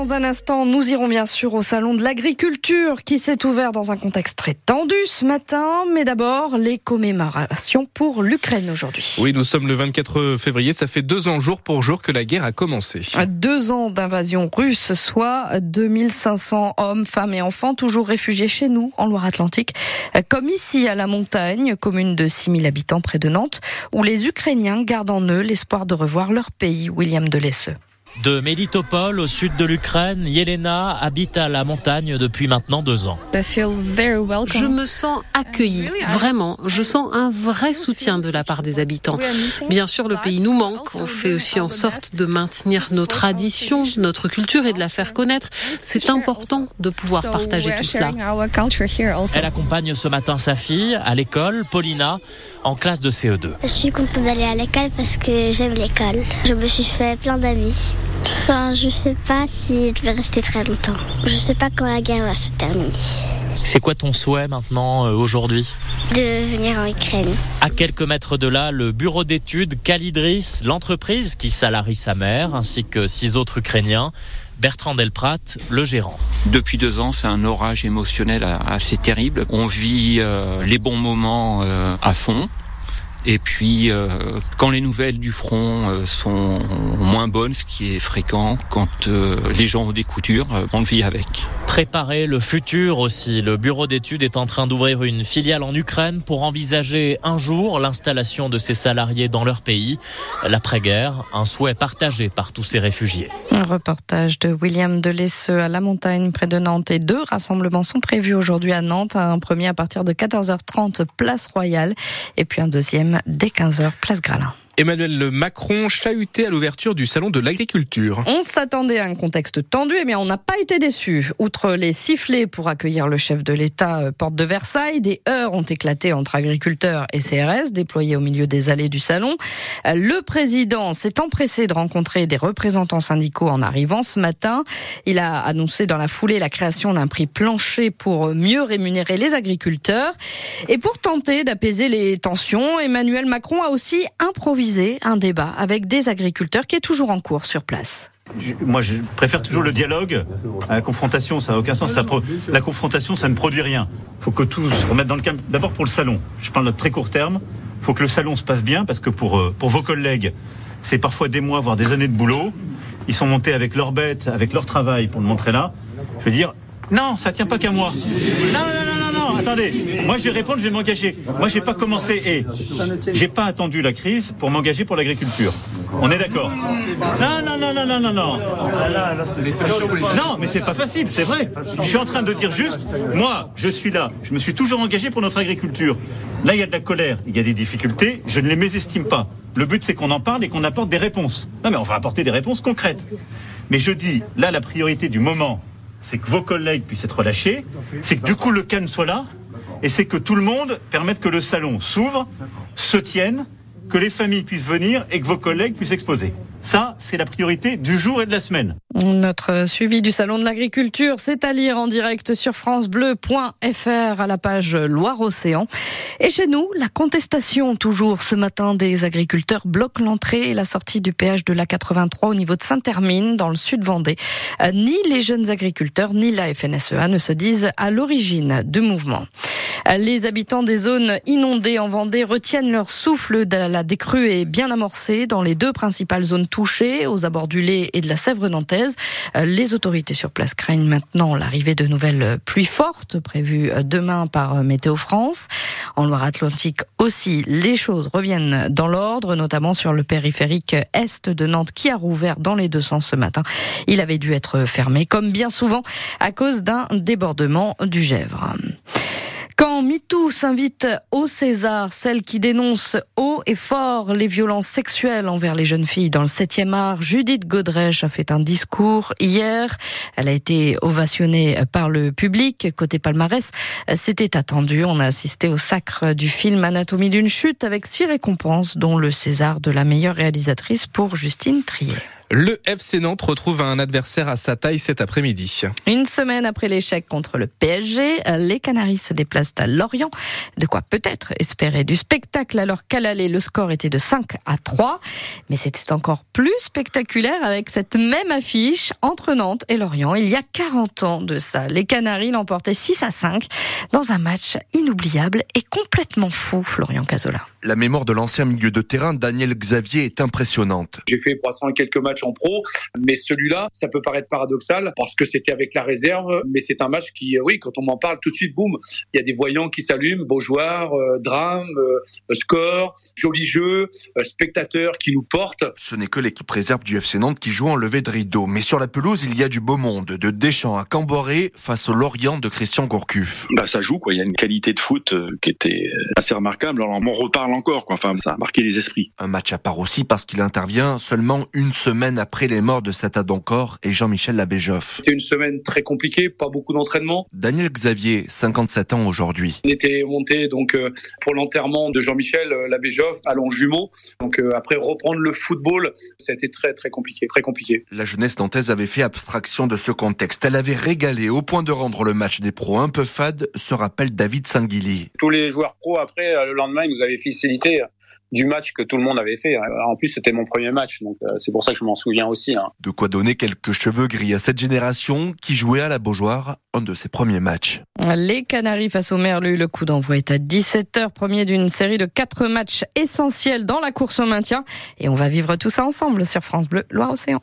Dans un instant, nous irons bien sûr au salon de l'agriculture qui s'est ouvert dans un contexte très tendu ce matin. Mais d'abord, les commémorations pour l'Ukraine aujourd'hui. Oui, nous sommes le 24 février. Ça fait deux ans jour pour jour que la guerre a commencé. Deux ans d'invasion russe, soit 2500 hommes, femmes et enfants toujours réfugiés chez nous en Loire-Atlantique. Comme ici à la montagne, commune de 6000 habitants près de Nantes, où les Ukrainiens gardent en eux l'espoir de revoir leur pays, William Delesseux. De Melitopol, au sud de l'Ukraine, Yelena habite à la montagne depuis maintenant deux ans. Je me sens accueillie, vraiment. Je sens un vrai soutien de la part des habitants. Bien sûr, le pays nous manque. On fait aussi en sorte de maintenir nos traditions, notre culture et de la faire connaître. C'est important de pouvoir partager tout cela. Elle accompagne ce matin sa fille à l'école, Paulina, en classe de CE2. Je suis contente d'aller à l'école parce que j'aime l'école. Je me suis fait plein d'amis. Enfin, je sais pas si je vais rester très longtemps. Je sais pas quand la guerre va se terminer. C'est quoi ton souhait maintenant, euh, aujourd'hui De venir en Ukraine. À quelques mètres de là, le bureau d'études Calidris, l'entreprise qui salarie sa mère, ainsi que six autres Ukrainiens. Bertrand Delprat, le gérant. Depuis deux ans, c'est un orage émotionnel assez terrible. On vit euh, les bons moments euh, à fond. Et puis, euh, quand les nouvelles du front euh, sont moins bonnes, ce qui est fréquent, quand euh, les gens ont des coutures, on le vit avec. Préparer le futur aussi. Le bureau d'études est en train d'ouvrir une filiale en Ukraine pour envisager un jour l'installation de ses salariés dans leur pays. L'après-guerre, un souhait partagé par tous ces réfugiés. Un reportage de William Delesseux à la montagne près de Nantes et deux rassemblements sont prévus aujourd'hui à Nantes. Un premier à partir de 14h30 place Royale et puis un deuxième dès 15h, place Gralin. Emmanuel Macron chahuté à l'ouverture du salon de l'agriculture. On s'attendait à un contexte tendu, mais on n'a pas été déçus. Outre les sifflets pour accueillir le chef de l'État euh, porte de Versailles, des heurts ont éclaté entre agriculteurs et CRS déployés au milieu des allées du salon. Euh, le président s'est empressé de rencontrer des représentants syndicaux en arrivant ce matin. Il a annoncé dans la foulée la création d'un prix plancher pour mieux rémunérer les agriculteurs. Et pour tenter d'apaiser les tensions, Emmanuel Macron a aussi improvisé un débat avec des agriculteurs qui est toujours en cours sur place. Moi, je préfère toujours le dialogue à la confrontation. Ça n'a aucun sens. La confrontation, ça ne produit rien. Il faut que tout se remette dans le calme. D'abord pour le salon. Je parle de très court terme. Il faut que le salon se passe bien parce que pour, euh, pour vos collègues, c'est parfois des mois, voire des années de boulot. Ils sont montés avec leurs bêtes, avec leur travail pour le montrer là. Je veux dire, non, ça tient pas qu'à moi. Non, non, non, attendez. Moi, je vais répondre, je vais m'engager. Moi, j'ai pas commencé et j'ai pas attendu la crise pour m'engager pour l'agriculture. On est d'accord Non, non, non, non, non, non, non. Non, mais c'est pas facile, c'est vrai. Je suis en train de dire juste, moi, je suis là. Je me suis toujours engagé pour notre agriculture. Là, il y a de la colère, il y a des difficultés. Je ne les mésestime pas. Le but, c'est qu'on en parle et qu'on apporte des réponses. Non, mais on va apporter des réponses concrètes. Mais je dis, là, la priorité du moment, c'est que vos collègues puissent être relâchés, c'est que du coup le calme soit là, et c'est que tout le monde permette que le salon s'ouvre, se tienne, que les familles puissent venir et que vos collègues puissent exposer. Ça, c'est la priorité du jour et de la semaine. Notre suivi du Salon de l'Agriculture, c'est à lire en direct sur francebleu.fr à la page Loire-Océan. Et chez nous, la contestation toujours ce matin des agriculteurs bloque l'entrée et la sortie du péage de la 83 au niveau de Saint-Hermine, dans le sud Vendée. Euh, ni les jeunes agriculteurs, ni la FNSEA ne se disent à l'origine du mouvement. Les habitants des zones inondées en Vendée retiennent leur souffle. La décrue est bien amorcée dans les deux principales zones touchées, aux abords du Lait et de la Sèvre nantaise. Les autorités sur place craignent maintenant l'arrivée de nouvelles pluies fortes prévues demain par Météo France. En Loire-Atlantique aussi, les choses reviennent dans l'ordre, notamment sur le périphérique est de Nantes qui a rouvert dans les deux sens ce matin. Il avait dû être fermé, comme bien souvent, à cause d'un débordement du Gèvre. Quand MeToo s'invite au César, celle qui dénonce haut et fort les violences sexuelles envers les jeunes filles dans le 7e art, Judith Godrèche a fait un discours hier. Elle a été ovationnée par le public. Côté palmarès, c'était attendu. On a assisté au sacre du film Anatomie d'une chute avec six récompenses, dont le César de la meilleure réalisatrice pour Justine Trier. Le FC Nantes retrouve un adversaire à sa taille cet après-midi. Une semaine après l'échec contre le PSG, les Canaries se déplacent à Lorient. De quoi peut-être espérer du spectacle alors qu'à l'aller, le score était de 5 à 3. Mais c'était encore plus spectaculaire avec cette même affiche entre Nantes et Lorient. Il y a 40 ans de ça. Les Canaries l'emportaient 6 à 5 dans un match inoubliable et complètement fou, Florian Cazola. La mémoire de l'ancien milieu de terrain, Daniel Xavier, est impressionnante. J'ai fait 300 et quelques matchs en pro, mais celui-là, ça peut paraître paradoxal parce que c'était avec la réserve, mais c'est un match qui, oui, quand on m'en parle tout de suite, boum, il y a des voyants qui s'allument, beaux joueurs, euh, drame, euh, score, joli jeu, euh, spectateurs qui nous portent. Ce n'est que l'équipe réserve du FC Nantes qui joue en levée de rideau, mais sur la pelouse, il y a du beau monde, de Deschamps à Camboré face au Lorient de Christian Gourcuff. Bah, ça joue, quoi. Il y a une qualité de foot qui était assez remarquable. Alors, on m'en reparle encore, quoi. Enfin, ça a marqué les esprits. Un match à part aussi parce qu'il intervient seulement une semaine après les morts de Sata Doncor et Jean-Michel Labéjoff. C'était une semaine très compliquée, pas beaucoup d'entraînement. Daniel Xavier, 57 ans aujourd'hui. On était monté donc euh, pour l'enterrement de Jean-Michel euh, Labéjoff à Longjumeau. Donc euh, après reprendre le football, ça a été très très compliqué, très compliqué. La jeunesse nantaise avait fait abstraction de ce contexte. Elle avait régalé au point de rendre le match des pros un peu fade, se rappelle David Sanguili. Tous les joueurs pros après le lendemain, ils nous avaient félicité du match que tout le monde avait fait. En plus, c'était mon premier match, donc euh, c'est pour ça que je m'en souviens aussi. Hein. De quoi donner quelques cheveux gris à cette génération qui jouait à la Beaujoire un de ses premiers matchs. Les Canaries face au Merlu, le coup d'envoi est à 17h, premier d'une série de quatre matchs essentiels dans la course au maintien. Et on va vivre tout ça ensemble sur France Bleu, Loire-Océan.